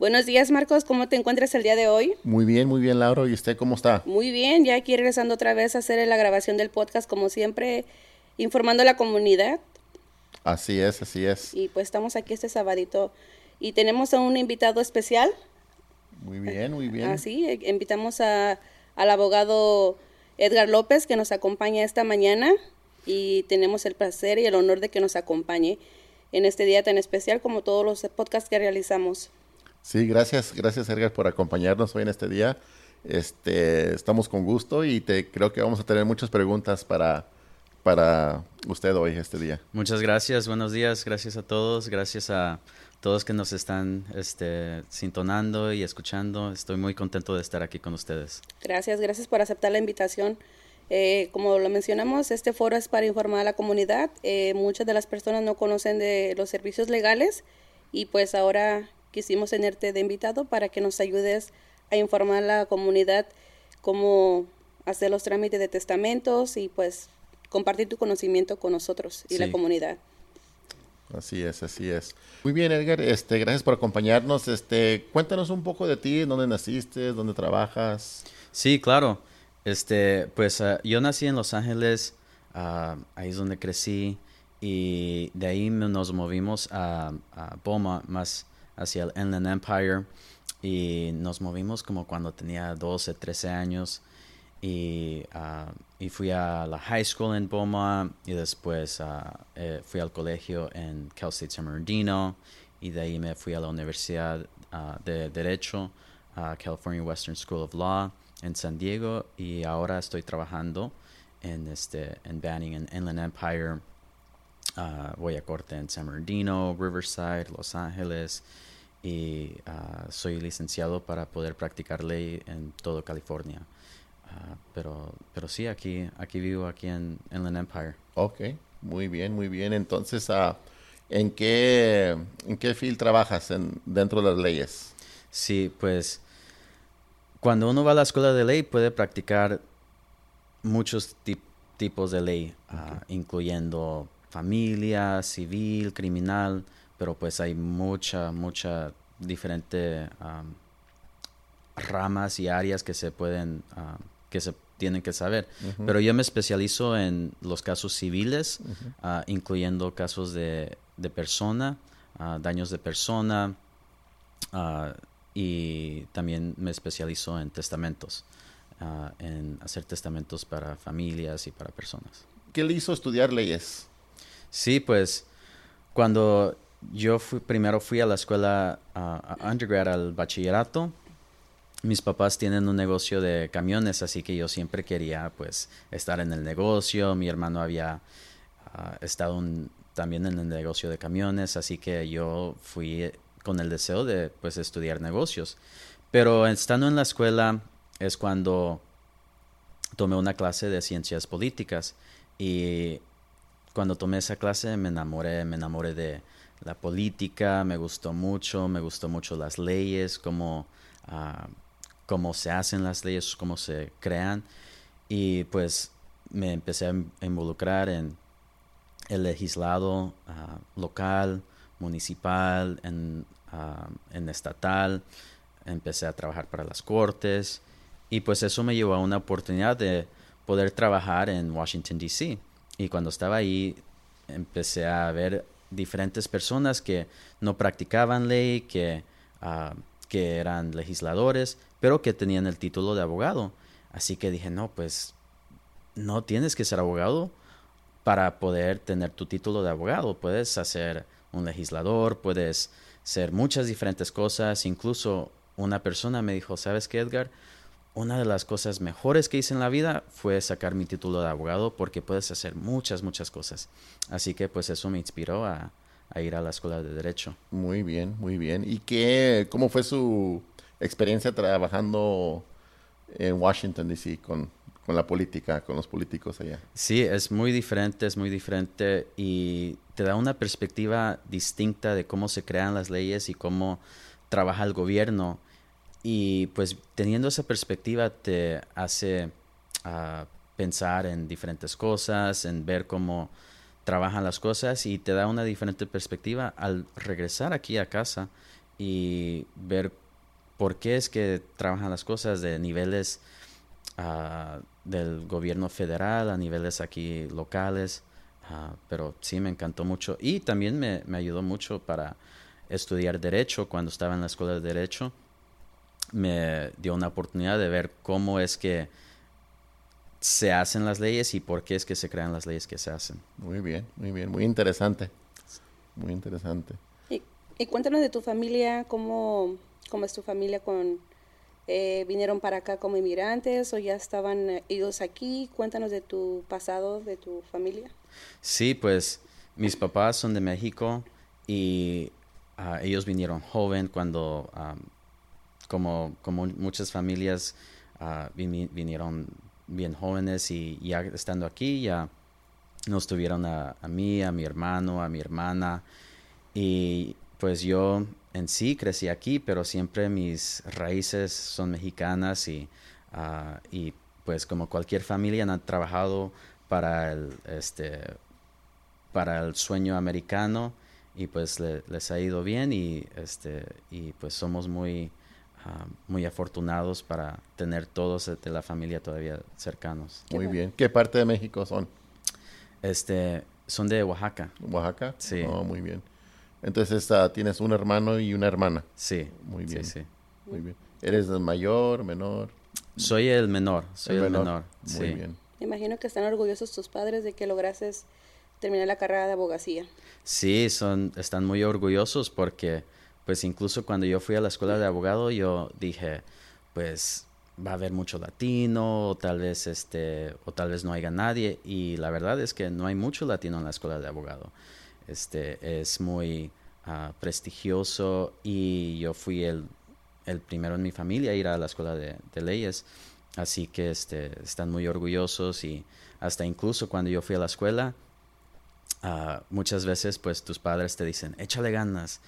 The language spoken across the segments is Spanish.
Buenos días, Marcos. ¿Cómo te encuentras el día de hoy? Muy bien, muy bien, Lauro. ¿Y usted cómo está? Muy bien, ya aquí regresando otra vez a hacer la grabación del podcast, como siempre, informando a la comunidad. Así es, así es. Y pues estamos aquí este sabadito y tenemos a un invitado especial. Muy bien, muy bien. Así, eh, invitamos a, al abogado Edgar López que nos acompaña esta mañana y tenemos el placer y el honor de que nos acompañe en este día tan especial como todos los podcasts que realizamos. Sí, gracias, gracias Edgar por acompañarnos hoy en este día. Este, estamos con gusto y te creo que vamos a tener muchas preguntas para, para usted hoy este día. Muchas gracias, buenos días, gracias a todos, gracias a todos que nos están este, sintonando y escuchando. Estoy muy contento de estar aquí con ustedes. Gracias, gracias por aceptar la invitación. Eh, como lo mencionamos, este foro es para informar a la comunidad. Eh, muchas de las personas no conocen de los servicios legales y pues ahora quisimos tenerte de invitado para que nos ayudes a informar a la comunidad cómo hacer los trámites de testamentos y pues compartir tu conocimiento con nosotros y la comunidad. Así es, así es. Muy bien, Edgar, este, gracias por acompañarnos. Este, cuéntanos un poco de ti, dónde naciste, dónde trabajas. Sí, claro. Este, pues ah, yo nací en Los Ángeles, uh, ahí es donde crecí y de ahí nos movimos a, a Boma, más hacia el Inland Empire y nos movimos como cuando tenía 12, 13 años y, uh, y fui a la high school en Boma y después uh, fui al colegio en Cal State San Bernardino y de ahí me fui a la Universidad uh, de Derecho, a California Western School of Law en San Diego y ahora estoy trabajando en, este, en Banning en Inland Empire. voy a corte en San Bernardino, Riverside, Los Ángeles y soy licenciado para poder practicar ley en todo California. Ah, pero, pero sí, aquí, aquí vivo, aquí en Inland Empire. Ok, muy bien, muy bien. Entonces, uh, ¿en, qué, ¿en qué field trabajas en, dentro de las leyes? Sí, pues cuando uno va a la escuela de ley puede practicar muchos tipos de ley, ah, incluyendo familia, civil, criminal, pero pues hay mucha, mucha diferente ramas y áreas que se pueden que se tienen que saber. Pero yo me especializo en los casos civiles, ah, incluyendo casos de, de persona, ah, daños de persona, ah, y también me especializo en testamentos, en hacer testamentos para familias y para personas. ¿Qué le hizo estudiar leyes? Sí, pues cuando yo primero fui a la escuela undergrad, al bachillerato, mis papás tienen un negocio de camiones, así que yo siempre quería pues estar en el negocio. Mi hermano había ah, estado también en el negocio de camiones, así que yo fui con el deseo de pues estudiar negocios. Pero estando en la escuela es cuando tomé una clase de ciencias políticas y cuando tomé esa clase me enamoré, me enamoré de la política, me gustó mucho, me gustó mucho las leyes, como uh, cómo se hacen las leyes, cómo se crean. Y pues me empecé a involucrar en el legislado ah, local, municipal, en, ah, en estatal. Empecé a trabajar para las cortes. Y pues eso me llevó a una oportunidad de poder trabajar en Washington, D.C. Y cuando estaba ahí, empecé a ver diferentes personas que no practicaban ley, que, uh, que eran legisladores, pero que tenían el título de abogado. Así que dije, no, pues no tienes que ser abogado para poder tener tu título de abogado. Puedes hacer un legislador, puedes ser muchas diferentes cosas. Incluso una persona me dijo, ¿sabes qué, Edgar? Una de las cosas mejores que hice en la vida fue sacar mi título de abogado porque puedes hacer muchas, muchas cosas. Así que pues eso me inspiró a, a ir a la escuela de derecho. Muy bien, muy bien. ¿Y qué, cómo fue su experiencia trabajando en Washington, D.C. Con, con la política, con los políticos allá. Sí, es muy diferente, es muy diferente y te da una perspectiva distinta de cómo se crean las leyes y cómo trabaja el gobierno. Y pues teniendo esa perspectiva te hace uh, pensar en diferentes cosas, en ver cómo trabajan las cosas y te da una diferente perspectiva al regresar aquí a casa y ver por qué es que trabajan las cosas de niveles ah, del gobierno federal a niveles aquí locales. Ah, pero sí, me encantó mucho y también me, me ayudó mucho para estudiar derecho cuando estaba en la escuela de derecho. Me dio una oportunidad de ver cómo es que se hacen las leyes y por qué es que se crean las leyes que se hacen. Muy bien, muy bien, muy interesante. Muy interesante. Y, y cuéntanos de tu familia, cómo, cómo es tu familia con... Eh, ¿Vinieron para acá como inmigrantes o ya estaban eh, ellos aquí? Cuéntanos de tu pasado, de tu familia. Sí, pues mis papás son de México y uh, ellos vinieron joven cuando, um, como, como muchas familias, vin vinieron bien jóvenes y ya estando aquí ya nos tuvieron a, a, mí, a mi hermano, a mi hermana. Y pues yo en sí crecí aquí, pero siempre mis raíces son mexicanas y, uh, y pues como cualquier familia han trabajado para el, este, para el sueño americano y pues le, les ha ido bien y, este, y pues somos muy uh, muy afortunados para tener todos de la familia todavía cercanos. Muy bien. ¿Qué parte de México son? Este, son de Oaxaca. ¿Oaxaca? Sí. Oh, muy bien. Entonces uh, tienes un hermano y una hermana. Sí. Muy bien. Sí, sí. Muy bien. ¿Eres el mayor, menor? Soy el menor, soy el, el menor. menor. Muy sí. bien. Me imagino que están orgullosos tus padres de que lograses terminar la carrera de abogacía. Sí, son, están muy orgullosos porque pues incluso cuando yo fui a la escuela de abogado, yo dije, pues va a haber mucho latino, o tal vez este, o tal vez no haya nadie. Y la verdad es que no hay mucho latino en la escuela de abogado. Este es muy uh, prestigioso y yo fui el, el, primero en mi familia a ir a la escuela de, leyes. Así que este, están muy orgullosos y hasta incluso cuando yo fui a la escuela, uh, muchas veces pues tus padres te dicen, échale ganas,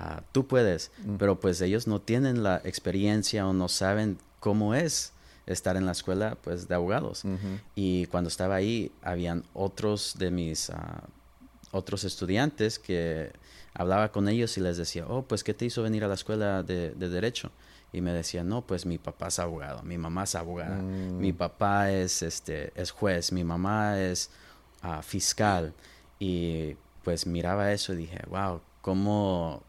Uh, tú puedes, mm. pero pues ellos no tienen la experiencia o no saben cómo es estar en la escuela pues de abogados. Uh -huh. Y cuando estaba ahí, habían otros de mis uh, otros estudiantes que hablaba con ellos y les decía, oh, pues, ¿qué te hizo venir a la escuela de, de derecho? Y me decían, no, pues mi papá es abogado, mi mamá es abogada, Mm. mi papá es, este, es juez, mi mamá es uh, fiscal. Y pues miraba eso y dije, wow, cómo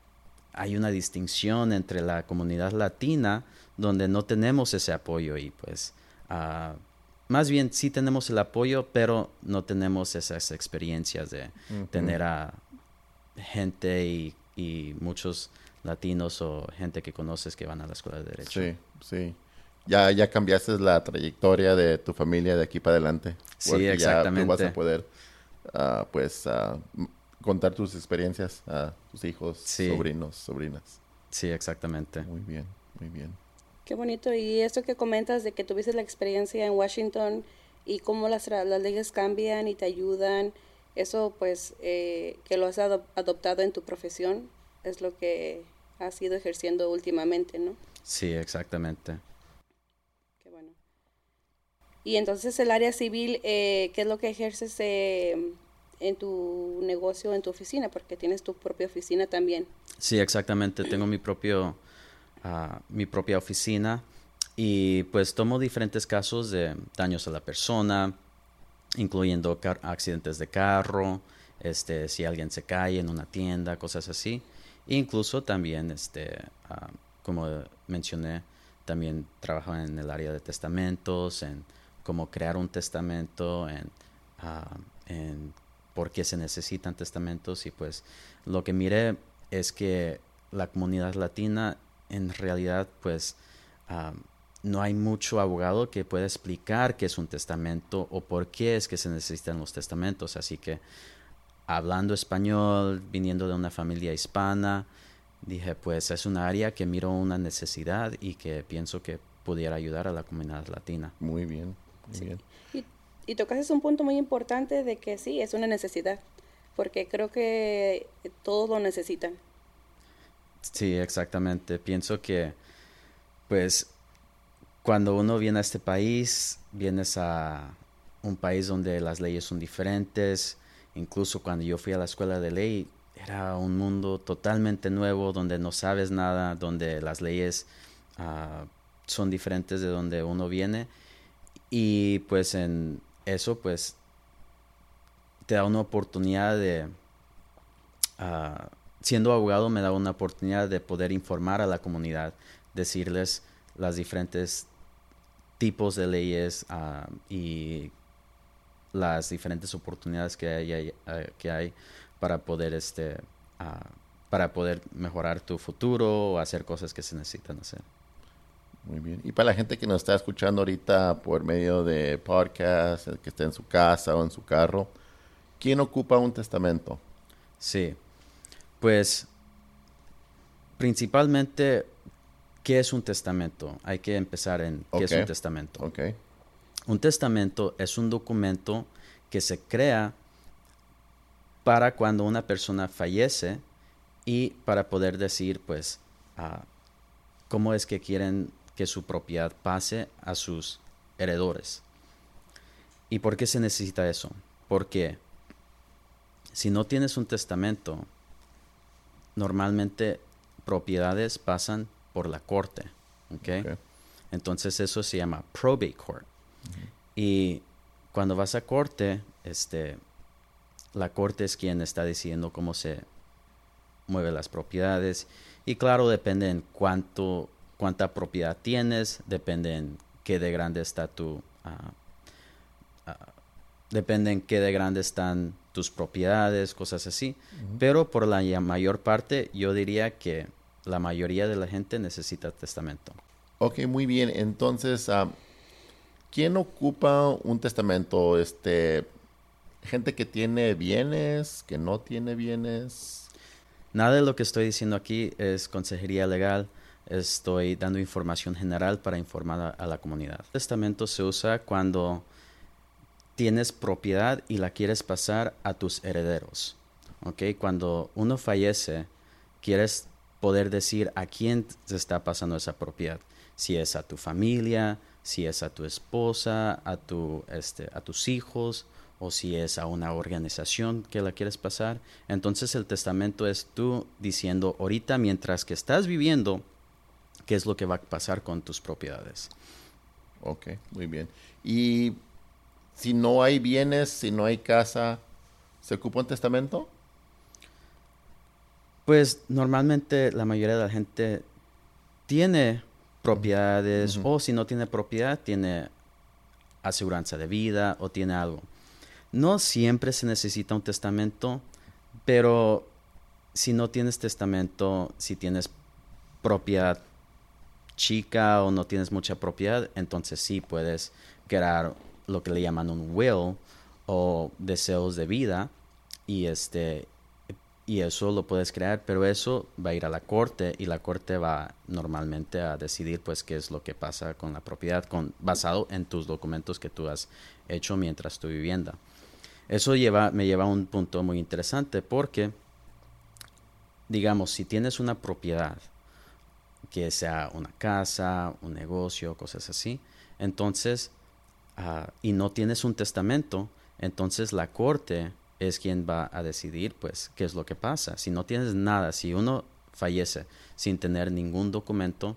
hay una distinción entre la comunidad latina donde no tenemos ese apoyo y pues uh, más bien sí tenemos el apoyo pero no tenemos esas experiencias de uh -huh. tener a gente y, y, muchos latinos o gente que conoces que van a la escuela de derecho. Sí sí. Ya ya cambiaste la trayectoria de tu familia de aquí para adelante. Sí exactamente ya tú vas a poder uh, pues contar tus experiencias a tus hijos, sí. sobrinos, sobrinas. Sí, exactamente. Muy bien, muy bien. Qué bonito. Y esto que comentas de que tuviste la experiencia en Washington y cómo las, las leyes cambian y te ayudan, eso pues eh, que lo has adop adoptado en tu profesión es lo que has ido ejerciendo últimamente, ¿no? Sí, exactamente. Qué bueno. Y entonces el área civil, eh, ¿qué es lo que ejerces? Eh, en tu negocio, en tu oficina, porque tienes tu propia oficina también. Sí, exactamente. Tengo mi propio, uh, mi propia oficina y pues tomo diferentes casos de daños a la persona, incluyendo accidentes de carro, este, si alguien se cae en una tienda, cosas así. Incluso también, este, uh, como mencioné, también trabajo en el área de testamentos, en cómo crear un testamento, en, uh, en por qué se necesitan testamentos y pues lo que miré es que la comunidad latina en realidad pues um, no hay mucho abogado que pueda explicar qué es un testamento o por qué es que se necesitan los testamentos. Así que hablando español viniendo de una familia hispana dije pues es un área que miro una necesidad y que pienso que pudiera ayudar a la comunidad latina. Muy bien muy sí. bien y tocas un punto muy importante de que sí, es una necesidad, porque creo que todos lo necesitan. Sí, exactamente. Pienso que, pues, cuando uno viene a este país, vienes a un país donde las leyes son diferentes. Incluso cuando yo fui a la escuela de ley, era un mundo totalmente nuevo donde no sabes nada, donde las leyes ah, son diferentes de donde uno viene y pues en eso pues te da una oportunidad de ah, siendo abogado me da una oportunidad de poder informar a la comunidad, decirles las diferentes tipos de leyes ah, y las diferentes oportunidades que hay, eh, que hay para poder este ah, para poder mejorar tu futuro o hacer cosas que se necesitan hacer. Muy bien. Y para la gente que nos está escuchando ahorita por medio de podcast, que esté en su casa o en su carro, ¿quién ocupa un testamento? Sí. Pues principalmente, ¿qué es un testamento? Hay que empezar en qué es un testamento. Okay. Un testamento es un documento que se crea para cuando una persona fallece y para poder decir, pues, ah, cómo es que quieren que su propiedad pase a sus heredores. ¿Y por qué se necesita eso? Porque si no tienes un testamento, normalmente propiedades pasan por la corte. ¿okay? Entonces eso se llama probate court. Y cuando vas a corte, este, la corte es quien está decidiendo cómo se mueven las propiedades. Y claro, depende en cuánto cuánta propiedad tienes, depende en qué de grande está tu... Ah, ah, depende en qué de grande están tus propiedades, cosas así. Pero por la mayor parte, yo diría que la mayoría de la gente necesita testamento. Ok, muy bien. Entonces, ah, ¿quién ocupa un testamento? Este, gente que tiene bienes, que no tiene bienes. Nada de lo que estoy diciendo aquí es consejería legal estoy dando información general para informar a, la comunidad. El testamento se usa cuando tienes propiedad y la quieres pasar a tus herederos. ¿okay? Cuando uno fallece, quieres poder decir a quién se está pasando esa propiedad. Si es a tu familia, si es a tu esposa, a, tu, este, a tus hijos, o si es a una organización que la quieres pasar. Entonces el testamento es tú diciendo, ahorita mientras que estás viviendo, qué es lo que va a pasar con tus propiedades. Ok, muy bien. Y si no hay bienes, si no hay casa, ¿se ocupa un testamento? Pues normalmente la mayoría de la gente tiene propiedades o si no tiene propiedad, tiene aseguranza de vida o tiene algo. No siempre se necesita un testamento, pero si no tienes testamento, si tienes propiedad chica o no tienes mucha propiedad, entonces sí puedes crear lo que le llaman un will o deseos de vida y este y eso lo puedes crear, pero eso va a ir a la corte y la corte va normalmente a decidir pues qué es lo que pasa con la propiedad con basado en tus documentos que tú has hecho mientras tu vivienda. Eso lleva me lleva a un punto muy interesante porque digamos, si tienes una propiedad que sea una casa, un negocio, cosas así. Entonces, ah, y no tienes un testamento, entonces la corte es quien va a decidir, pues, qué es lo que pasa. Si no tienes nada, si uno fallece sin tener ningún documento,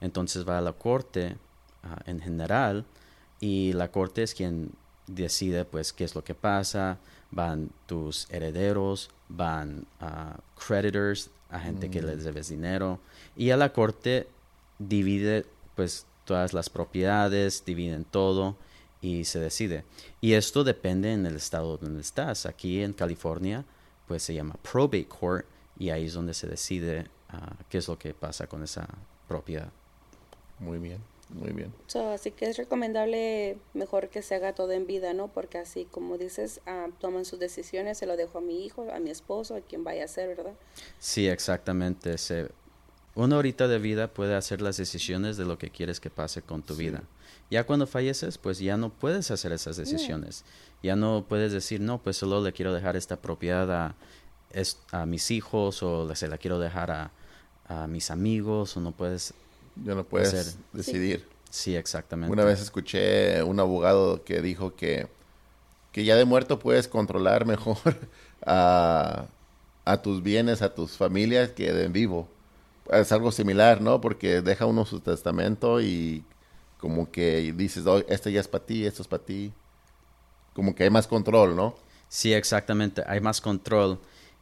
entonces va a la corte ah, en general y la corte es quien decide, pues, qué es lo que pasa. Van tus herederos, van uh, creditors, a gente que les mm. debes dinero. Y a la corte divide pues todas las propiedades, dividen todo y se decide. Y esto depende en el estado donde estás. Aquí en California pues se llama probate court y ahí es donde se decide ah, qué es lo que pasa con esa propiedad. Muy bien. Muy bien. así que es recomendable mejor que se haga todo en vida, ¿no? Porque así como dices, ah, toman sus decisiones, se lo dejo a mi hijo, a mi esposo, a quien vaya a ser, ¿verdad? Sí, exactamente. Se, una horita de vida puede hacer las decisiones de lo que quieres que pase con tu vida. Ya cuando falleces, pues ya no puedes hacer esas decisiones. Ya no puedes decir, no, pues solo le quiero dejar esta propiedad a, a mis hijos o se la quiero dejar a, a mis amigos o no puedes ya no puedes decidir. Sí. exactamente. Una vez escuché un abogado que dijo que, que ya de muerto puedes controlar mejor a, a tus bienes, a tus familias, queden vivo. Es algo similar, ¿no? Porque deja uno su testamento y como que dices, oh, este ya es para ti, esto es para ti. Como que hay más control, ¿no? Sí, exactamente, hay más control.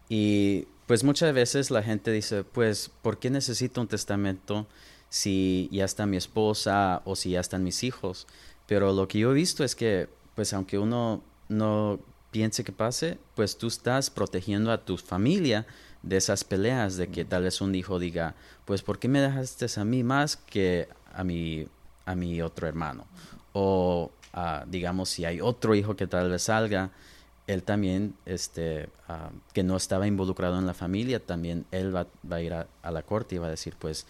Y pues muchas veces la gente dice, pues, ¿por qué necesito un testamento si ya está mi esposa o si ya están mis hijos? Pero lo que yo he visto es que, pues, aunque uno no piense que pase, pues tú estás protegiendo a tu familia de esas peleas, de que tal vez un hijo diga, pues ¿por qué me dejaste a mí más que a mi, a mi otro hermano? O ah, digamos, si hay otro hijo que tal vez salga, él también, este, ah, que no estaba involucrado en la familia, también él va, a ir a, la corte y va a decir, pues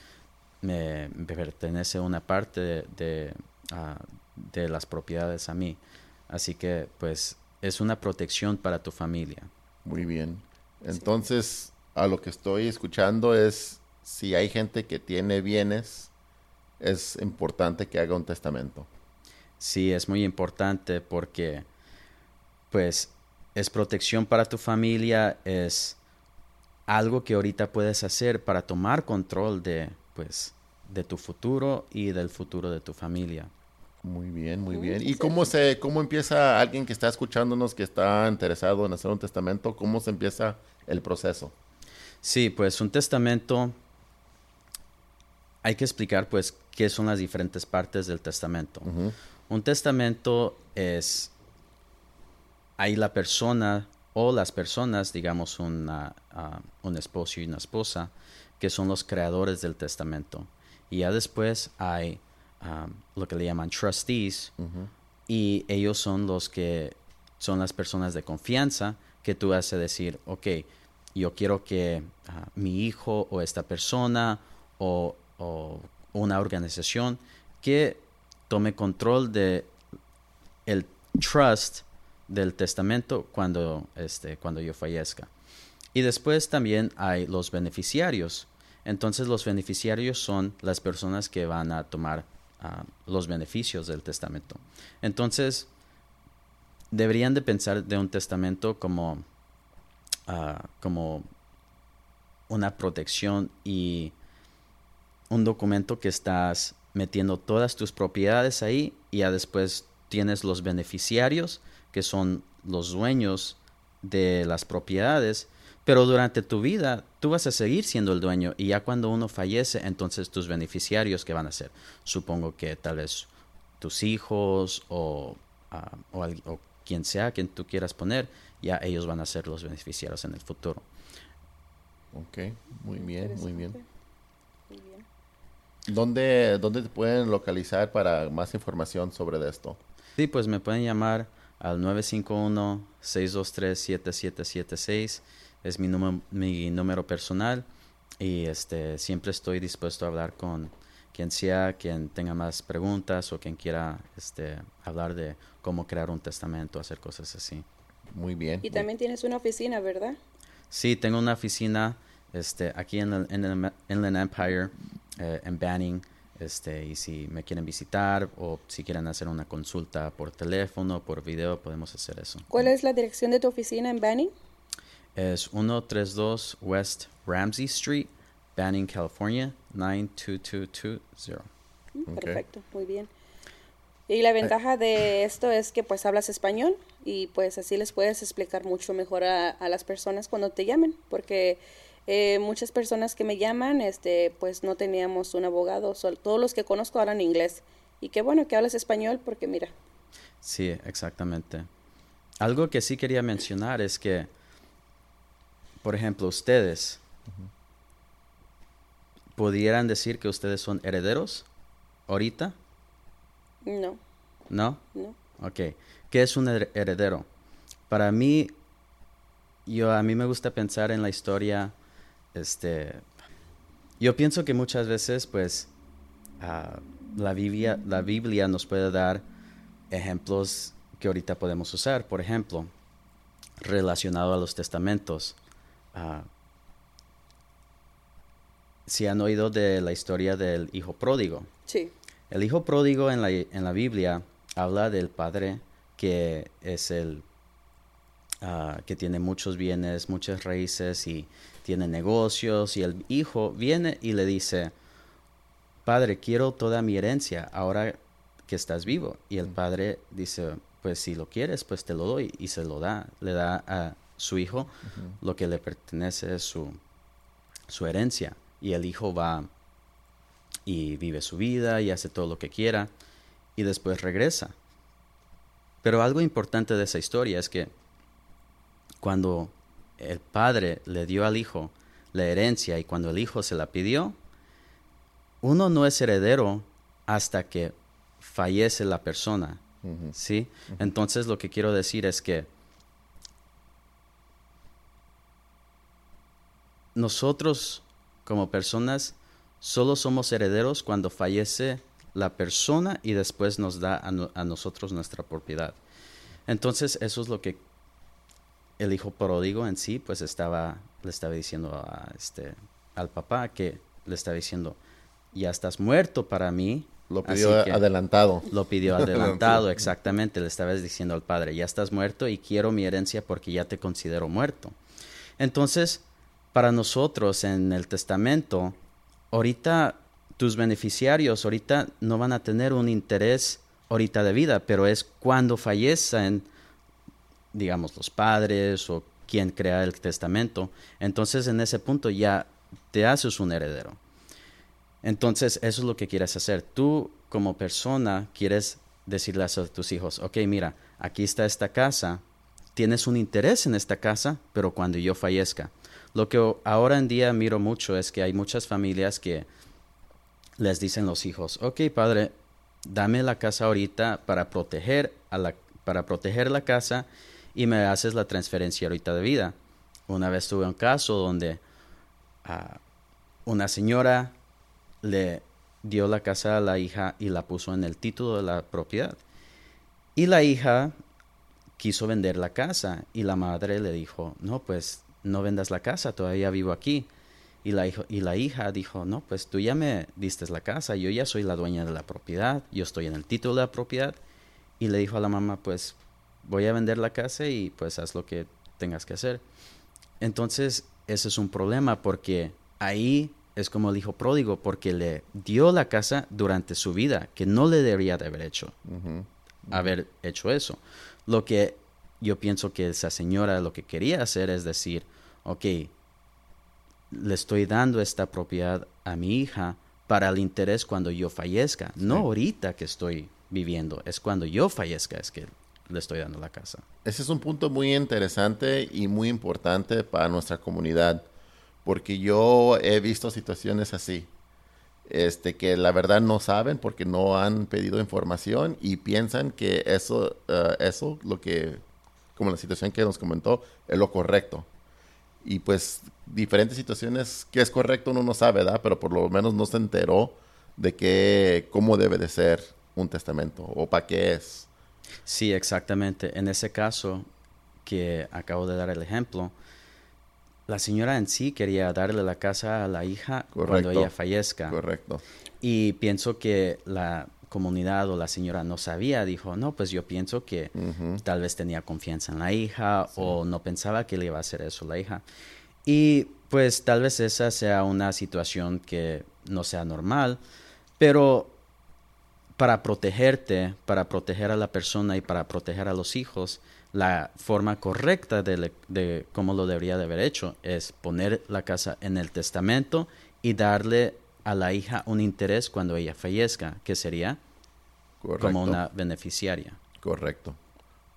me, pertenece una parte de, de, ah, de las propiedades a mí. Así que, pues, es una protección para tu familia. Muy bien. Entonces, a lo que estoy escuchando es, si hay gente que tiene bienes, es importante que haga un testamento. Sí, es muy importante porque, pues, es protección para tu familia, es algo que ahorita puedes hacer para tomar control de, pues, de tu futuro y del futuro de tu familia. Muy bien, muy bien. ¿Y cómo se, cómo empieza alguien que está escuchándonos, que está interesado en hacer un testamento, cómo se empieza el proceso? Sí, pues un testamento, hay que explicar pues qué son las diferentes partes del testamento. Un testamento es, hay la persona o las personas, digamos una, ah, un esposo y una esposa, que son los creadores del testamento. Y ya después hay Um, lo que le llaman trustees, y ellos son los que son las personas de confianza que tú haces decir, ok, yo quiero que uh, mi hijo o esta persona o, una organización que tome control de el trust del testamento cuando, este, cuando yo fallezca. Y después también hay los beneficiarios. Entonces los beneficiarios son las personas que van a tomar los beneficios del testamento. Entonces, deberían de pensar de un testamento como, ah, como una protección y un documento que estás metiendo todas tus propiedades ahí y ya después tienes los beneficiarios que son los dueños de las propiedades pero durante tu vida tú vas a seguir siendo el dueño y ya cuando uno fallece, entonces tus beneficiarios, ¿qué van a ser? Supongo que tal vez tus hijos o, ah, o, quien sea quien tú quieras poner, ya ellos van a ser los beneficiarios en el futuro. Ok, muy bien, muy bien. ¿Dónde, ¿Dónde te pueden localizar para más información sobre esto? Sí, pues me pueden llamar al 951-623-7776 es mi número, mi número personal y este, siempre estoy dispuesto a hablar con quien sea, quien tenga más preguntas o quien quiera este, hablar de cómo crear un testamento, hacer cosas así. Muy bien. Y también tienes una oficina, ¿verdad? Sí, tengo una oficina este, aquí en el, en el Inland Empire, eh, en Banning. Este, y si me quieren visitar o si quieren hacer una consulta por teléfono, por video, podemos hacer eso. ¿Cuál es la dirección de tu oficina en Banning? Es 132 West Ramsey Street, Banning, California, 92220. Mm, perfecto, muy bien. Y la ventaja de esto es que pues hablas español y pues así les puedes explicar mucho mejor a, las personas cuando te llamen, porque eh, muchas personas que me llaman, este, pues no teníamos un abogado, todos los que conozco hablan inglés. Y qué bueno que hablas español porque mira. Sí, exactamente. Algo que sí quería mencionar es que por ejemplo, ustedes, ¿pudieran decir que ustedes son herederos ahorita? No. ¿No? No. Ok. ¿Qué es un heredero? Para mí, yo a mí me gusta pensar en la historia, este, yo pienso que muchas veces, pues, ah, la, Biblia, la Biblia nos puede dar ejemplos que ahorita podemos usar. Por ejemplo, relacionado a los testamentos. Ah, si han oído de la historia del hijo pródigo. Sí. El hijo pródigo en la, en la Biblia habla del padre que es el, ah, que tiene muchos bienes, muchas raíces y tiene negocios y el hijo viene y le dice, padre, quiero toda mi herencia ahora que estás vivo. Y el padre dice, pues si lo quieres, pues te lo doy y se lo da, le da a su hijo lo que le pertenece su, su herencia. Y el hijo va y vive su vida y hace todo lo que quiera y después regresa. Pero algo importante de esa historia es que cuando el padre le dio al hijo la herencia y cuando el hijo se la pidió, uno no es heredero hasta que fallece la persona. ¿Sí? Entonces lo que quiero decir es que nosotros como personas solo somos herederos cuando fallece la persona y después nos da a, nosotros nuestra propiedad. Entonces eso es lo que el hijo pródigo en sí pues estaba le estaba diciendo a este al papá que le estaba diciendo ya estás muerto para mí lo pidió adelantado. lo pidió adelantado exactamente. Le estabas diciendo al padre ya estás muerto y quiero mi herencia porque ya te considero muerto entonces para nosotros en el testamento ahorita tus beneficiarios ahorita no van a tener un interés ahorita de vida pero es cuando fallecen digamos, los padres o quien crea el testamento, entonces en ese punto ya te haces un heredero. Entonces eso es lo que quieres hacer. Tú como persona quieres decirle a tus hijos, ok, mira, aquí está esta casa, tienes un interés en esta casa, pero cuando yo fallezca. Lo que ahora en día miro mucho es que hay muchas familias que les dicen los hijos, ok, padre, dame la casa ahorita para proteger, a la, para proteger la casa y me haces la transferencia ahorita de vida. Una vez tuve un caso donde ah, una señora le dio la casa a la hija y la puso en el título de la propiedad. Y la hija quiso vender la casa y la madre le dijo, no, pues no vendas la casa, todavía vivo aquí. Y la, y la hija dijo, no, pues tú ya me diste la casa, yo ya soy la dueña de la propiedad, yo estoy en el título de la propiedad. Y le dijo a la mamá, pues voy a vender la casa y pues haz lo que tengas que hacer. Entonces, ese es un problema porque ahí es como el hijo pródigo, porque le dio la casa durante su vida, que no le debería de haber hecho, haber hecho eso. Lo que yo pienso que esa señora lo que quería hacer es decir, ok, le estoy dando esta propiedad a mi hija para el interés cuando yo fallezca, no ahorita que estoy viviendo, es cuando yo fallezca, es que le estoy dando la casa. Ese es un punto muy interesante y muy importante para nuestra comunidad, porque yo he visto situaciones así, este, que la verdad no saben porque no han pedido información y piensan que eso, uh, eso, lo que, como la situación que nos comentó, es lo correcto. Y pues diferentes situaciones que es correcto uno no sabe, ¿verdad? Pero por lo menos no se enteró de qué, cómo debe de ser un testamento o para qué es. Sí, exactamente. En ese caso que acabo de dar el ejemplo, la señora en sí quería darle la casa a la hija cuando ella fallezca. Correcto. Y pienso que la comunidad o la señora no sabía, dijo, no, pues yo pienso que tal vez tenía confianza en la hija o no pensaba que le iba a hacer eso la hija. Y pues tal vez esa sea una situación que no sea normal, pero para protegerte, para proteger a la persona y para proteger a los hijos, la forma correcta de, cómo lo debería de haber hecho es poner la casa en el testamento y darle a la hija un interés cuando ella fallezca, que sería como una beneficiaria. Correcto.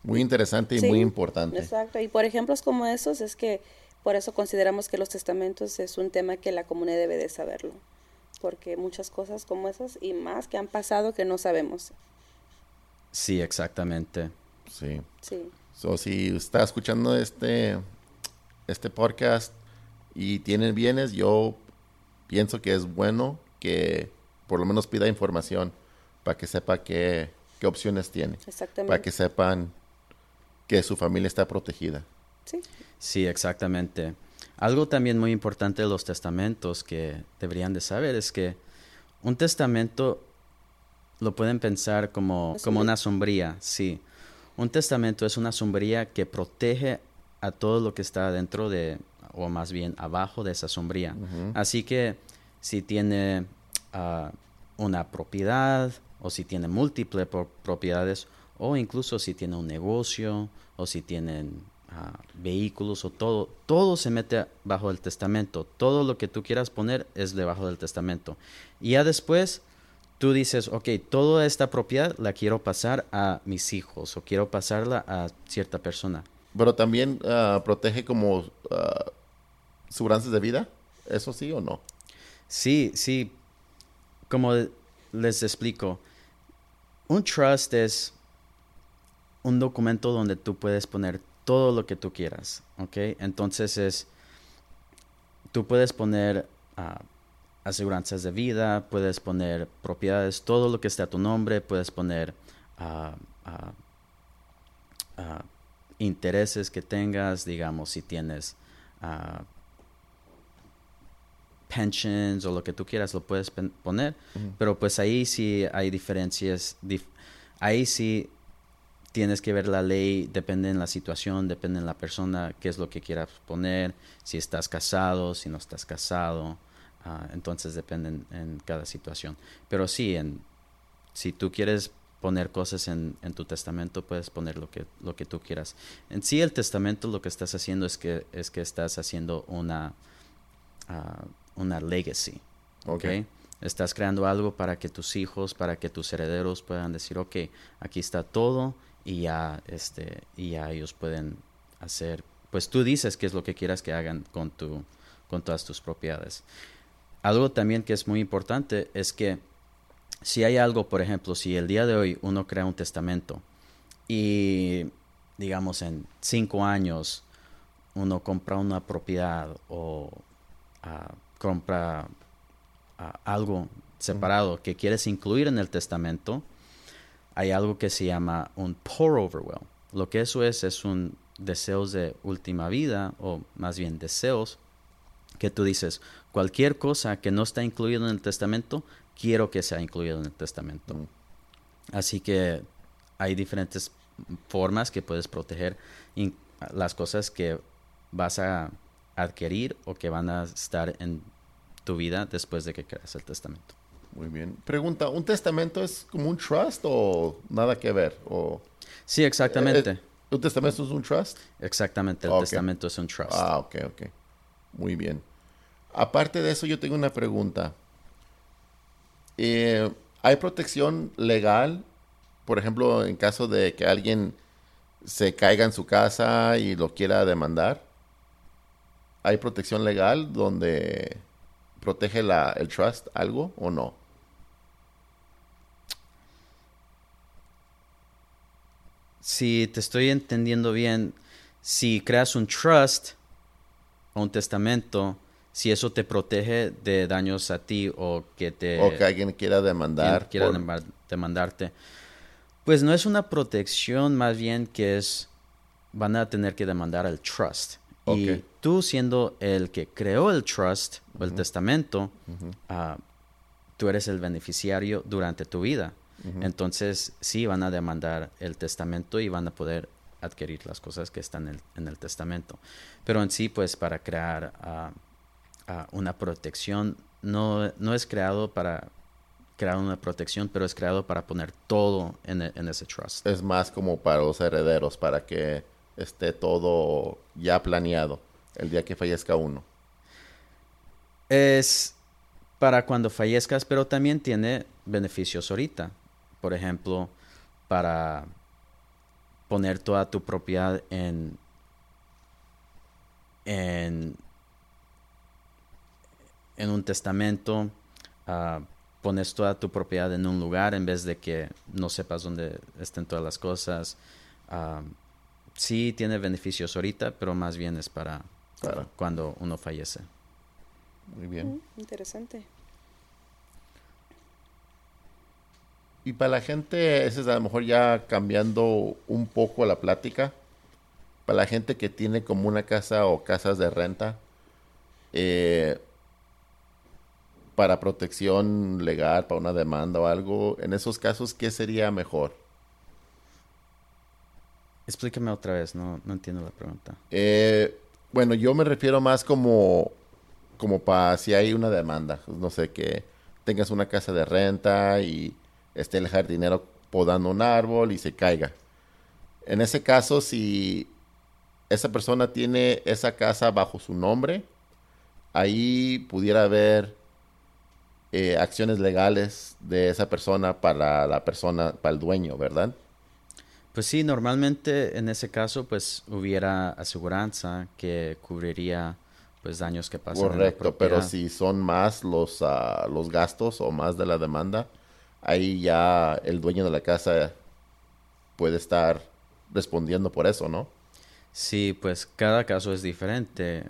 Muy interesante y muy importante. Exacto. Y por ejemplos como esos es que por eso consideramos que los testamentos es un tema que la comunidad debe de saberlo porque muchas cosas como esas y más que han pasado que no sabemos. Sí, exactamente. Sí. Sí. So, si está escuchando este, este podcast y tiene bienes, yo pienso que es bueno que por lo menos pida información para que sepa qué, qué opciones tiene. Exactamente. Para que sepan que su familia está protegida. Sí. Sí, exactamente. Algo también muy importante de los testamentos que deberían de saber es que un testamento lo pueden pensar como, como una sombría, sí. Un testamento es una sombría que protege a todo lo que está dentro de, o más bien abajo de esa sombría. Así que si tiene ah, una propiedad, o si tiene múltiples propiedades, o incluso si tiene un negocio, o si tienen ah, vehículos, o todo, todo se mete bajo el testamento. Todo lo que tú quieras poner es debajo del testamento. Y ya después tú dices, ok, toda esta propiedad la quiero pasar a mis hijos o quiero pasarla a cierta persona. Pero también ah, protege como uh, de vida, ¿eso sí o no? Sí, sí. Como les explico, un trust es un documento donde tú puedes poner todo lo que tú quieras, ¿ok? Entonces es, tú puedes poner uh, aseguranzas de vida, puedes poner propiedades, todo lo que esté a tu nombre, puedes poner ah, ah, intereses que tengas, digamos, si tienes pensions o lo que tú quieras, lo puedes poner, pero pues ahí sí hay diferencias, ahí sí tienes que ver la ley, depende en la situación, depende en la persona, qué es lo que quieras poner, si estás casado, si no estás casado. Ah, entonces dependen en cada situación. Pero sí, en, si tú quieres poner cosas en, tu testamento, puedes poner lo que, lo que tú quieras. En sí, el testamento lo que estás haciendo es que, es que estás haciendo una, uh, una legacy. Okay. Estás creando algo para que tus hijos, para que tus herederos puedan decir, ok, aquí está todo y ya, este, y ya ellos pueden hacer, pues tú dices qué es lo que quieras que hagan con, tu, con todas tus propiedades. Algo también que es muy importante es que si hay algo, por ejemplo, si el día de hoy uno crea un testamento y digamos en cinco años uno compra una propiedad o ah, compra ah, algo separado que quieres incluir en el testamento, hay algo que se llama un pour over will. Lo que eso es es un deseos de última vida o más bien deseos que tú dices, cualquier cosa que no está incluido en el testamento, quiero que sea incluido en el testamento. Mm. Así que hay diferentes formas que puedes proteger las cosas que vas a adquirir o que van a estar en tu vida después de que creas el testamento. Muy bien. Pregunta, ¿un testamento es como un trust o nada que ver? O, sí, exactamente. Eh, ¿Un testamento es un trust? Exactamente, el testamento es un trust. Ah, ok, ok. Muy bien. Aparte de eso, yo tengo una pregunta. Eh, ¿Hay protección legal? Por ejemplo, en caso de que alguien se caiga en su casa y lo quiera demandar. ¿Hay protección legal donde protege la, el trust algo o no? Si te estoy entendiendo bien, si creas un trust o un testamento, si eso te protege de daños a ti o que te... O que alguien quiera demandar. Quiera demandarte. Pues no es una protección, más bien que es... Van a tener que demandar al trust. Y tú siendo el que creó el trust o el testamento, ah, tú eres el beneficiario durante tu vida. Entonces sí van a demandar el testamento y van a poder adquirir las cosas que están en el, testamento. Pero en sí, pues para crear... Uh, una protección no, no es creado para crear una protección, pero es creado para poner todo en, en, ese trust. Es más como para los herederos, para que esté todo ya planeado el día que fallezca uno. Es para cuando fallezcas, pero también tiene beneficios ahorita. Por ejemplo, para poner toda tu propiedad en, en en un testamento, uh, pones toda tu propiedad en un lugar en vez de que no sepas dónde estén todas las cosas. Uh, sí tiene beneficios ahorita, pero más bien es para, cuando uno fallece. Muy bien. Mm, interesante. Y para la gente, ese es a lo mejor ya cambiando un poco la plática. Para la gente que tiene como una casa o casas de renta, eh, para protección legal, para una demanda o algo, en esos casos, ¿qué sería mejor? Explíqueme otra vez, no, no entiendo la pregunta. Eh, bueno, yo me refiero más como, como para si hay una demanda, no sé, que tengas una casa de renta y esté el jardinero podando un árbol y se caiga. En ese caso, si esa persona tiene esa casa bajo su nombre, ahí pudiera haber eh, acciones legales de esa persona para la persona, para el dueño, ¿verdad? Pues sí, normalmente en ese caso pues hubiera aseguranza que cubriría pues daños que pasan. Correcto, pero si son más los, ah, los gastos o más de la demanda, ahí ya el dueño de la casa puede estar respondiendo por eso, ¿no? Sí, pues cada caso es diferente,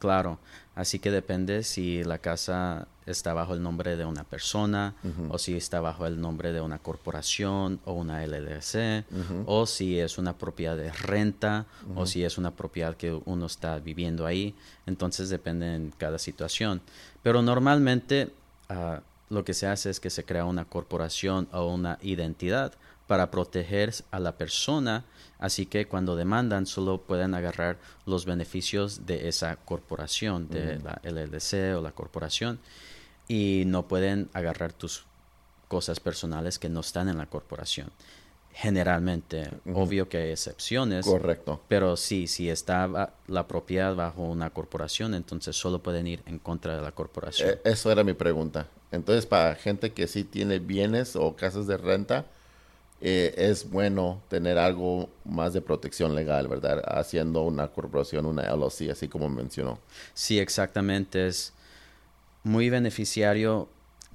claro. Así que depende si la casa está bajo el nombre de una persona o si está bajo el nombre de una corporación o una LLC o si es una propiedad de renta o si es una propiedad que uno está viviendo ahí. Entonces depende en cada situación. Pero normalmente ah, lo que se hace es que se crea una corporación o una identidad para proteger a la persona, así que cuando demandan solo pueden agarrar los beneficios de esa corporación, de la LLC o la corporación, y no pueden agarrar tus cosas personales que no están en la corporación. Generalmente, obvio que hay excepciones. Correcto. Pero sí, si está la propiedad bajo una corporación, entonces solo pueden ir en contra de la corporación. E, eso era mi pregunta. Entonces, para gente que sí tiene bienes o casas de renta, eh, es bueno tener algo más de protección legal, ¿verdad? Haciendo una corporación, una LLC, así como mencionó. Sí, exactamente. Es muy beneficiario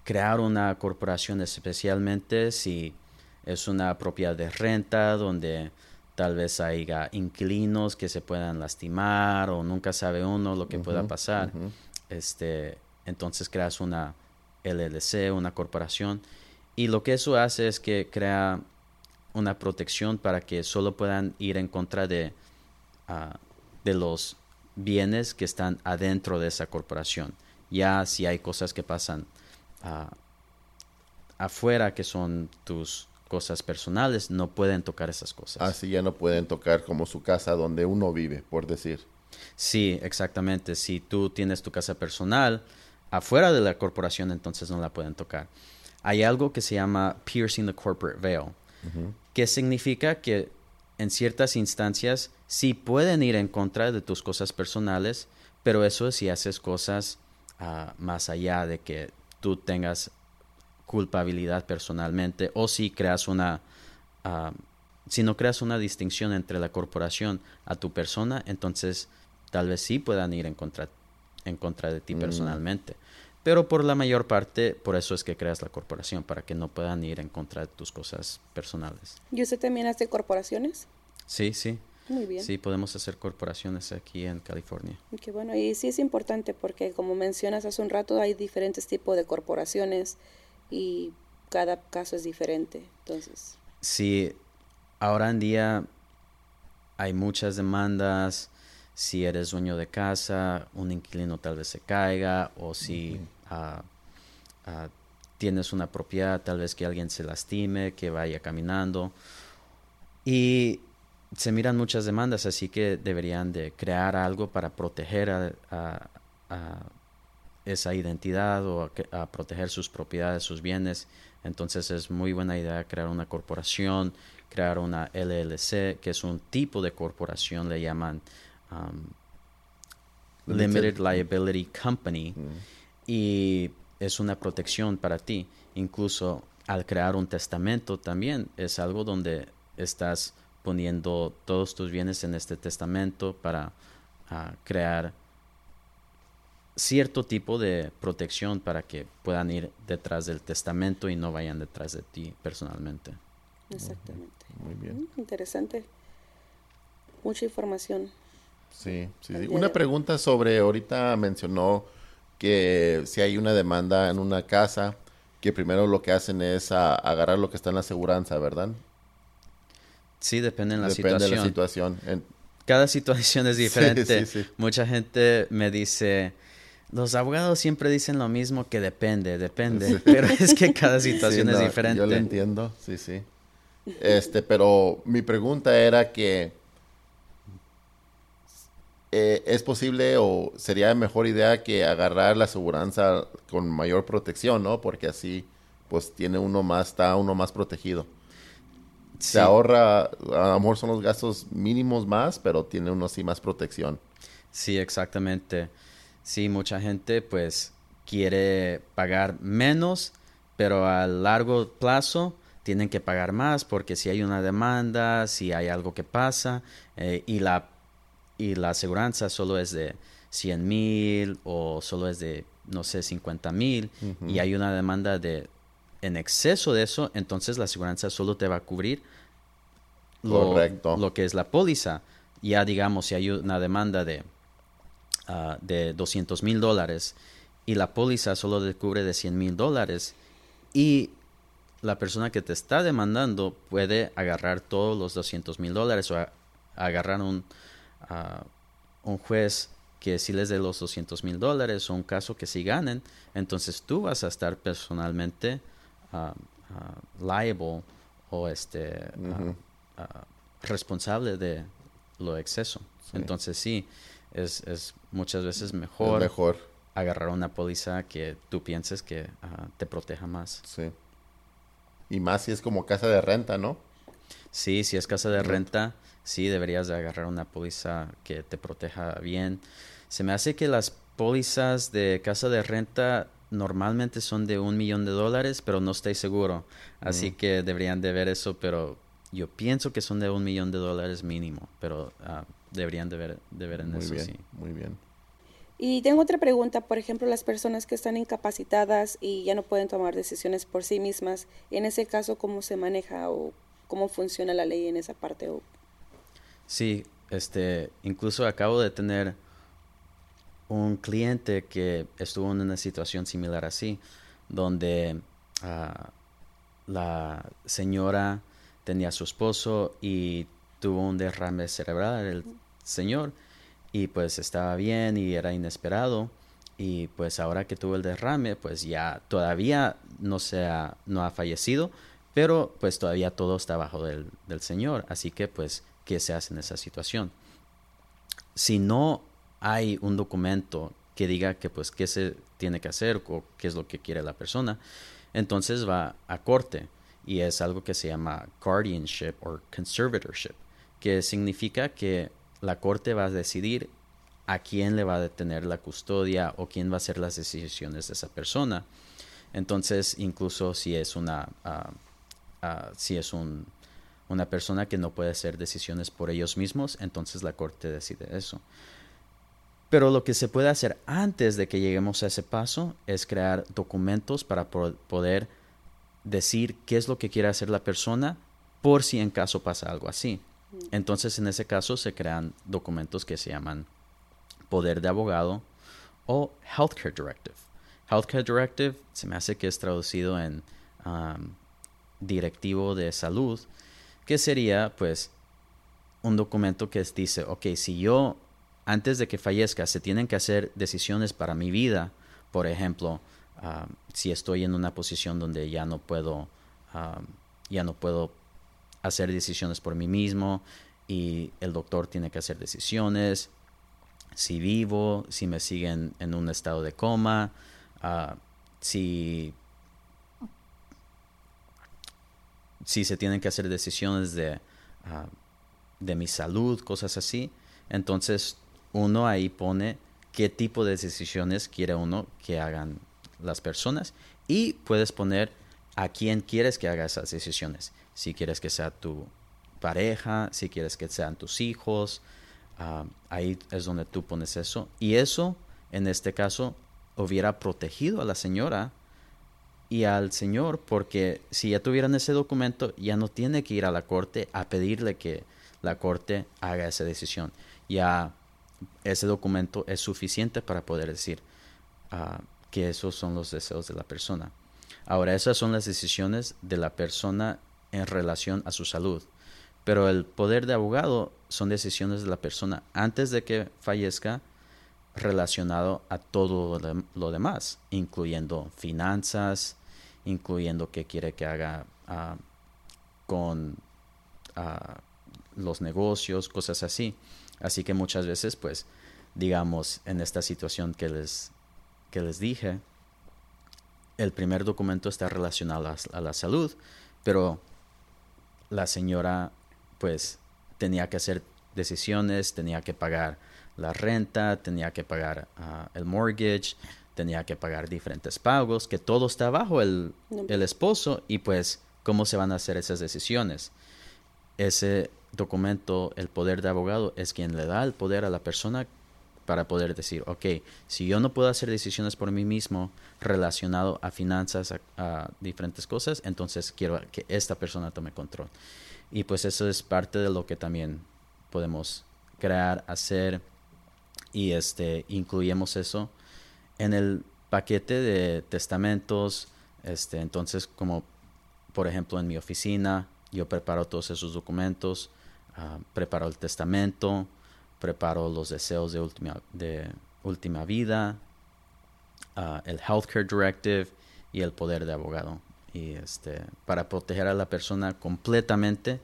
crear una corporación, especialmente si es una propiedad de renta donde tal vez haya inquilinos que se puedan lastimar o nunca sabe uno lo que pueda pasar. Este, entonces creas una LLC, una corporación y lo que eso hace es que crea una protección para que solo puedan ir en contra de, ah, de los bienes que están adentro de esa corporación. Ya si hay cosas que pasan ah, afuera que son tus cosas personales, no pueden tocar esas cosas. Así ya no pueden tocar como su casa donde uno vive, por decir. Sí, exactamente. Si tú tienes tu casa personal afuera de la corporación, entonces no la pueden tocar. Hay algo que se llama piercing the corporate veil que significa que en ciertas instancias sí pueden ir en contra de tus cosas personales, pero eso es si haces cosas ah, más allá de que tú tengas culpabilidad personalmente o si creas una ah, si no creas una distinción entre la corporación a tu persona entonces tal vez sí puedan ir en contra en contra de ti mm. personalmente pero por la mayor parte, por eso es que creas la corporación, para que no puedan ir en contra de tus cosas personales. ¿Y usted también hace corporaciones? Sí, sí. Muy bien. Sí, podemos hacer corporaciones aquí en California. Qué bueno, y sí es importante porque como mencionas hace un rato, hay diferentes tipos de corporaciones y cada caso es diferente, entonces. Sí, ahora en día hay muchas demandas, si eres dueño de casa, un inquilino tal vez se caiga, o si ah, ah, tienes una propiedad, tal vez que alguien se lastime, que vaya caminando. Y se miran muchas demandas, así que deberían de crear algo para proteger a, esa identidad o a, proteger sus propiedades, sus bienes. Entonces es muy buena idea crear una corporación, crear una LLC, que es un tipo de corporación, le llaman Um, limited Liability Company y es una protección para ti. Incluso al crear un testamento también es algo donde estás poniendo todos tus bienes en este testamento para ah, crear cierto tipo de protección para que puedan ir detrás del testamento y no vayan detrás de ti personalmente. Exactamente. Muy bien. Mm, interesante. Mucha información. Sí, sí, Una pregunta sobre, ahorita mencionó que si hay una demanda en una casa, que primero lo que hacen es agarrar lo que está en la aseguranza, ¿verdad? Sí, depende de la situación. Depende de la situación. Cada situación es diferente. Mucha gente me dice, los abogados siempre dicen lo mismo que depende, depende, pero es que cada situación es diferente. Yo lo entiendo, sí, sí. Este, pero mi pregunta era que eh, es posible o sería mejor idea que agarrar la aseguranza con mayor protección, ¿no? Porque así, pues tiene uno más, está uno más protegido. Se ahorra, a lo mejor son los gastos mínimos más, pero tiene uno así más protección. Sí, exactamente. Sí, mucha gente pues quiere pagar menos, pero a largo plazo tienen que pagar más porque si hay una demanda, si hay algo que pasa eh, y la y la aseguranza solo es de 100 mil o solo es de no sé 50 mil y hay una demanda de en exceso de eso, entonces la aseguranza solo te va a cubrir lo, lo que es la póliza. Ya digamos, si hay una demanda de, uh, de 200 mil dólares y la póliza solo te cubre de 100 mil dólares y la persona que te está demandando puede agarrar todos los 200 mil dólares o agarrar un, un juez que si les dé los 200 mil dólares o un caso que si ganen, entonces tú vas a estar personalmente liable o este responsable de lo exceso. Entonces sí, es, es, muchas veces mejor, mejor, agarrar una póliza que tú pienses que te proteja más. Sí. Y más si es como casa de renta, ¿no? Sí, si es casa de renta, sí deberías de agarrar una póliza que te proteja bien. Se me hace que las pólizas de casa de renta normalmente son de un millón de dólares, pero no estoy seguro. Así que deberían de ver eso, pero yo pienso que son de un millón de dólares mínimo, pero uh, deberían de ver, de ver en muy eso, bien, sí. Muy bien. Y tengo otra pregunta, por ejemplo, las personas que están incapacitadas y ya no pueden tomar decisiones por sí mismas, en ese caso, ¿cómo se maneja o cómo funciona la ley en esa parte? O... Sí, este, incluso acabo de tener un cliente que estuvo en una situación similar así, donde uh, la señora tenía a su esposo y tuvo un derrame cerebral el señor y pues estaba bien y era inesperado. Y pues ahora que tuvo el derrame pues ya todavía no se ha, no ha fallecido pero pues todavía todo está bajo del, del señor. Así que pues qué se hace en esa situación si no hay un documento que diga que pues qué se tiene que hacer o qué es lo que quiere la persona entonces va a corte y es algo que se llama guardianship o conservatorship, que significa que la corte va a decidir a quién le va a detener la custodia o quién va a hacer las decisiones de esa persona. Entonces, incluso si es una, uh, uh, si es un, una persona que no puede hacer decisiones por ellos mismos, entonces la corte decide eso. Pero lo que se puede hacer antes de que lleguemos a ese paso es crear documentos para poder decir qué es lo que quiere hacer la persona por si en caso pasa algo así. Mm. Entonces, en ese caso se crean documentos que se llaman poder de abogado o healthcare directive. Healthcare directive se me hace que es traducido en um, directivo de salud, que sería pues un documento que dice, ok, si yo antes de que fallezca se tienen que hacer decisiones para mi vida, por ejemplo, Ah, si estoy en una posición donde ya no puedo, ah, ya no puedo hacer decisiones por mí mismo y el doctor tiene que hacer decisiones, si vivo, si me siguen en un estado de coma, uh, si, si se tienen que hacer decisiones de, de mi salud, cosas así, entonces uno ahí pone qué tipo de decisiones quiere uno que hagan las personas y puedes poner a quién quieres que haga esas decisiones. Si quieres que sea tu pareja, si quieres que sean tus hijos, ah, ahí es donde tú pones eso. Y eso, en este caso, hubiera protegido a la señora y al señor, porque si ya tuvieran ese documento, ya no tiene que ir a la corte a pedirle que la corte haga esa decisión. Ya ese documento es suficiente para poder decir, uh, que esos son los deseos de la persona. Ahora, esas son las decisiones de la persona en relación a su salud. Pero el poder de abogado son decisiones de la persona antes de que fallezca relacionado a todo lo demás, incluyendo finanzas, incluyendo qué quiere que haga ah, con ah, los negocios, cosas así. Así que muchas veces, pues, digamos, en esta situación que les, que les dije, el primer documento está relacionado a, la salud, pero la señora, pues, tenía que hacer decisiones, tenía que pagar la renta, tenía que pagar ah, el mortgage, tenía que pagar diferentes pagos, que todo está bajo el, el esposo y pues cómo se van a hacer esas decisiones. Ese documento, el poder de abogado, es quien le da el poder a la persona para poder decir, ok, si yo no puedo hacer decisiones por mí mismo relacionado a finanzas, a, diferentes cosas, entonces quiero que esta persona tome control. Y pues eso es parte de lo que también podemos crear, hacer y este incluimos eso en el paquete de testamentos, este entonces como por ejemplo en mi oficina yo preparo todos esos documentos, ah, preparo el testamento, preparo los deseos de última, de última vida, uh, el Healthcare Directive y el poder de abogado. Y este, para proteger a la persona completamente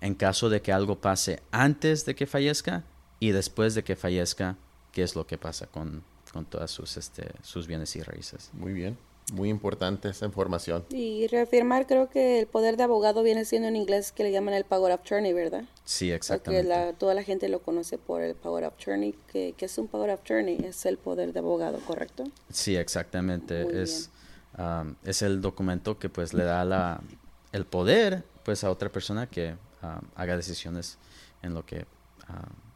en caso de que algo pase antes de que fallezca y después de que fallezca, qué es lo que pasa con, con todas sus, este, sus bienes y raíces. Muy bien. Muy importante esa información. Y reafirmar, creo que el poder de abogado viene siendo en inglés que le llaman el power of attorney, ¿verdad? Sí, exactamente. Porque toda la gente lo conoce por el power of attorney. que, es un power of attorney? Es el poder de abogado, ¿correcto? Sí, exactamente. es, um, es el documento que pues le da la, el poder pues a otra persona que um, haga decisiones en lo que... Um,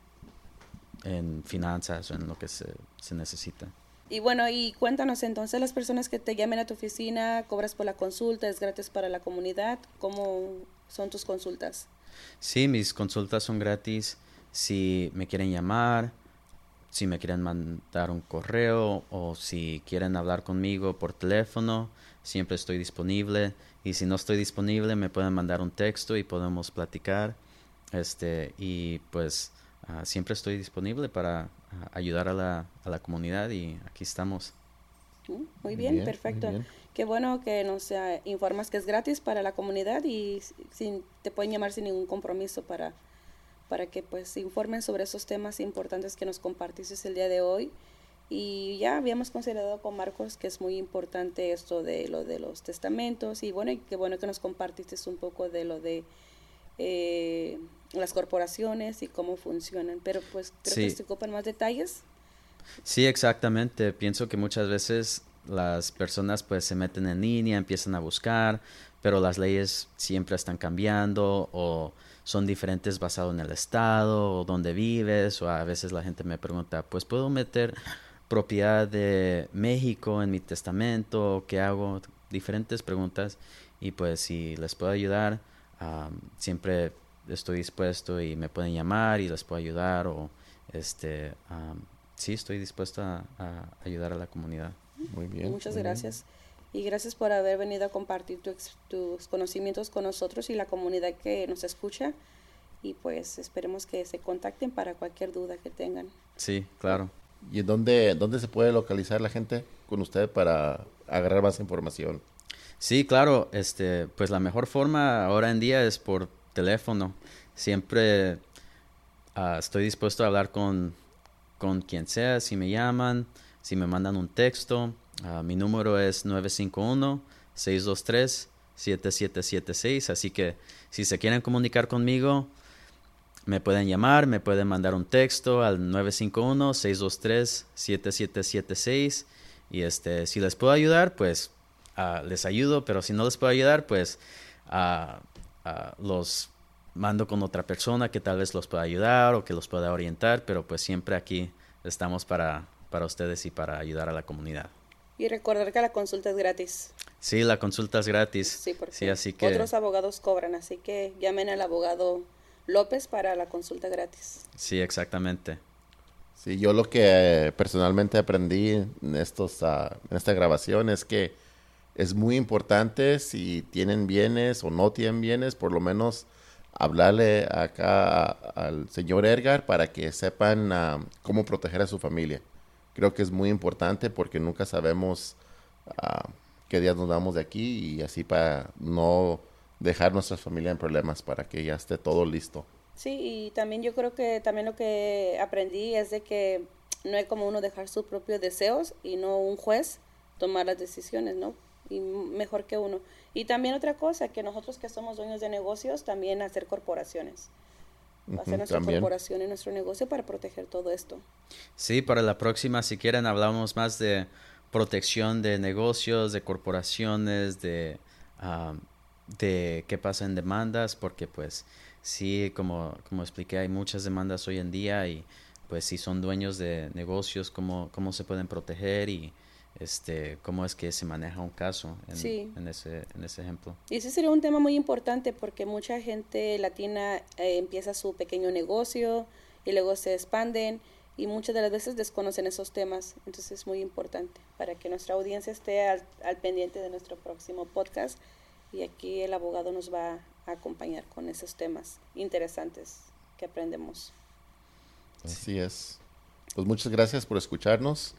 en finanzas o en lo que se, se necesita. Y bueno, y cuéntanos entonces las personas que te llamen a tu oficina, cobras por la consulta, es gratis para la comunidad, ¿cómo son tus consultas? Sí, mis consultas son gratis. Si me quieren llamar, si me quieren mandar un correo o si quieren hablar conmigo por teléfono, siempre estoy disponible. Y si no estoy disponible, me pueden mandar un texto y podemos platicar. Este, y pues Ah, siempre estoy disponible para ah, ayudar a la, a la, comunidad y aquí estamos. Mm, muy bien, perfecto. Qué bueno que nos uh, informas que es gratis para la comunidad y sin, te pueden llamar sin ningún compromiso para, para que pues informen sobre esos temas importantes que nos compartiste el día de hoy. Y ya habíamos considerado con Marcos que es muy importante esto de lo de los testamentos y bueno, y qué bueno que nos compartiste un poco de lo de eh, las corporaciones y cómo funcionan. Pero pues creo que se ocupan más detalles. Sí, exactamente. Pienso que muchas veces las personas pues se meten en línea, empiezan a buscar, pero las leyes siempre están cambiando o son diferentes basado en el estado o donde vives o a veces la gente me pregunta, pues puedo meter propiedad de México en mi testamento, ¿qué hago? Diferentes preguntas y pues si les puedo ayudar, siempre estoy dispuesto y me pueden llamar y les puedo ayudar o este sí estoy dispuesto a, ayudar a la comunidad. Muy bien. Muchas gracias. Y gracias por haber venido a compartir tus conocimientos con nosotros y la comunidad que nos escucha. Y pues esperemos que se contacten para cualquier duda que tengan. Sí, claro. ¿Y dónde, dónde se puede localizar la gente con usted para agarrar más información? Sí, claro, este, pues la mejor forma ahora en día es por teléfono. Siempre ah, estoy dispuesto a hablar con, con quien sea, si me llaman, si me mandan un texto. Ah, mi número es 951-623-7776, así que si se quieren comunicar conmigo, me pueden llamar, me pueden mandar un texto al 951-623-7776 y este, si les puedo ayudar, pues les ayudo, pero si no les puedo ayudar, pues los mando con otra persona que tal vez los pueda ayudar o que los pueda orientar, pero pues siempre aquí estamos para, para ustedes y para ayudar a la comunidad. Y recordar que la consulta es gratis. Sí, la consulta es gratis. Sí, porque así que... otros abogados cobran, así que llamen al abogado López para la consulta gratis. Sí, exactamente. Sí, yo lo que personalmente aprendí en, estos, ah, en esta grabación es que es muy importante si tienen bienes o no tienen bienes, por lo menos hablarle acá al señor Edgar para que sepan ah, cómo proteger a su familia. Creo que es muy importante porque nunca sabemos uh, qué días nos vamos de aquí y así para no dejar nuestra familia en problemas para que ya esté todo listo. Sí, y también yo creo que también lo que aprendí es de que no hay como uno dejar sus propios deseos y no un juez tomar las decisiones, ¿no? Y mejor que uno. Y también otra cosa, que nosotros que somos dueños de negocios, también hacer corporaciones. Hacer nuestra corporación y nuestro negocio para proteger todo esto. Sí, para la próxima, si quieren, hablamos más de protección de negocios, de corporaciones, de, de qué pasa en demandas, porque pues sí, como, como expliqué, hay muchas demandas hoy en día y pues si son dueños de negocios, cómo, cómo se pueden proteger y este, cómo es que se maneja un caso en, ese, en ese ejemplo. Y ese sería un tema muy importante porque mucha gente latina eh, empieza su pequeño negocio y luego se expanden y muchas de las veces desconocen esos temas. Entonces es muy importante para que nuestra audiencia esté al, al pendiente de nuestro próximo podcast y aquí el abogado nos va a acompañar con esos temas interesantes que aprendemos. Así es. Pues muchas gracias por escucharnos.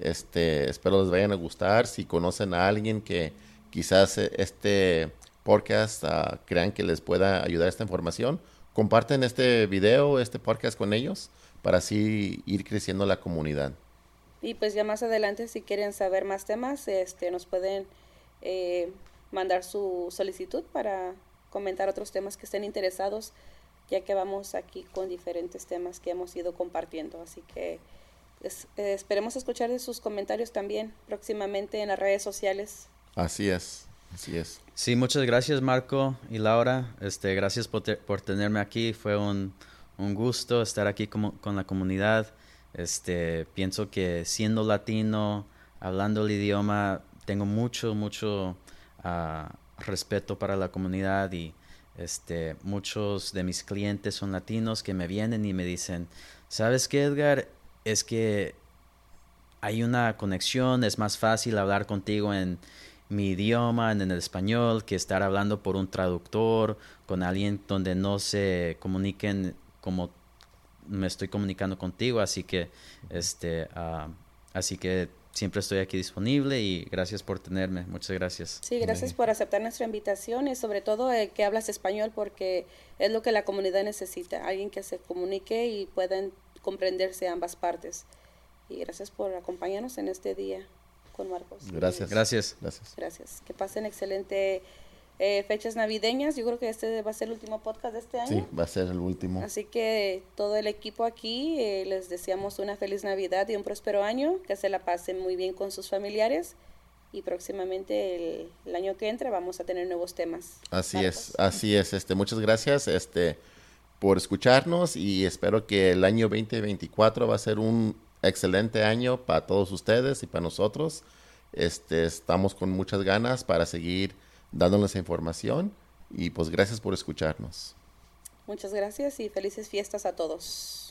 Este, espero les vayan a gustar. Si conocen a alguien que quizás eh, este podcast uh, crean que les pueda ayudar esta información, comparten este video, este podcast con ellos para así ir creciendo la comunidad. Y pues ya más adelante si quieren saber más temas, este, nos pueden eh, mandar su solicitud para comentar otros temas que estén interesados, ya que vamos aquí con diferentes temas que hemos ido compartiendo. Así que eh, esperemos escuchar de sus comentarios también próximamente en las redes sociales. Así es, así es. Sí, muchas gracias Marco y Laura. Este, gracias por, por tenerme aquí. Fue un, un gusto estar aquí con, con la comunidad. Este, pienso que siendo latino, hablando el idioma, tengo mucho, mucho respeto para la comunidad y este, muchos de mis clientes son latinos que me vienen y me dicen, ¿sabes qué, Edgar? Es que hay una conexión, es más fácil hablar contigo en mi idioma, en el español, que estar hablando por un traductor, con alguien donde no se comuniquen como me estoy comunicando contigo, así que, este, ah, así que siempre estoy aquí disponible y gracias por tenerme. Muchas gracias. Sí, gracias por aceptar nuestra invitación y sobre todo eh, que hablas español porque es lo que la comunidad necesita, alguien que se comunique y puedan comprenderse ambas partes. Y gracias por acompañarnos en este día con Marcos. Gracias. Gracias. Gracias. Gracias. Que pasen excelente eh, fechas navideñas. Yo creo que este va a ser el último podcast de este año. Sí, va a ser el último. Así que todo el equipo aquí eh, les deseamos una feliz Navidad y un próspero año, que se la pasen muy bien con sus familiares y próximamente el, año que entra vamos a tener nuevos temas. Así es, así es. Este, muchas gracias este, por escucharnos y espero que el año 2024 va a ser un excelente año para todos ustedes y para nosotros. Este, estamos con muchas ganas para seguir dándoles información y pues gracias por escucharnos. Muchas gracias y felices fiestas a todos.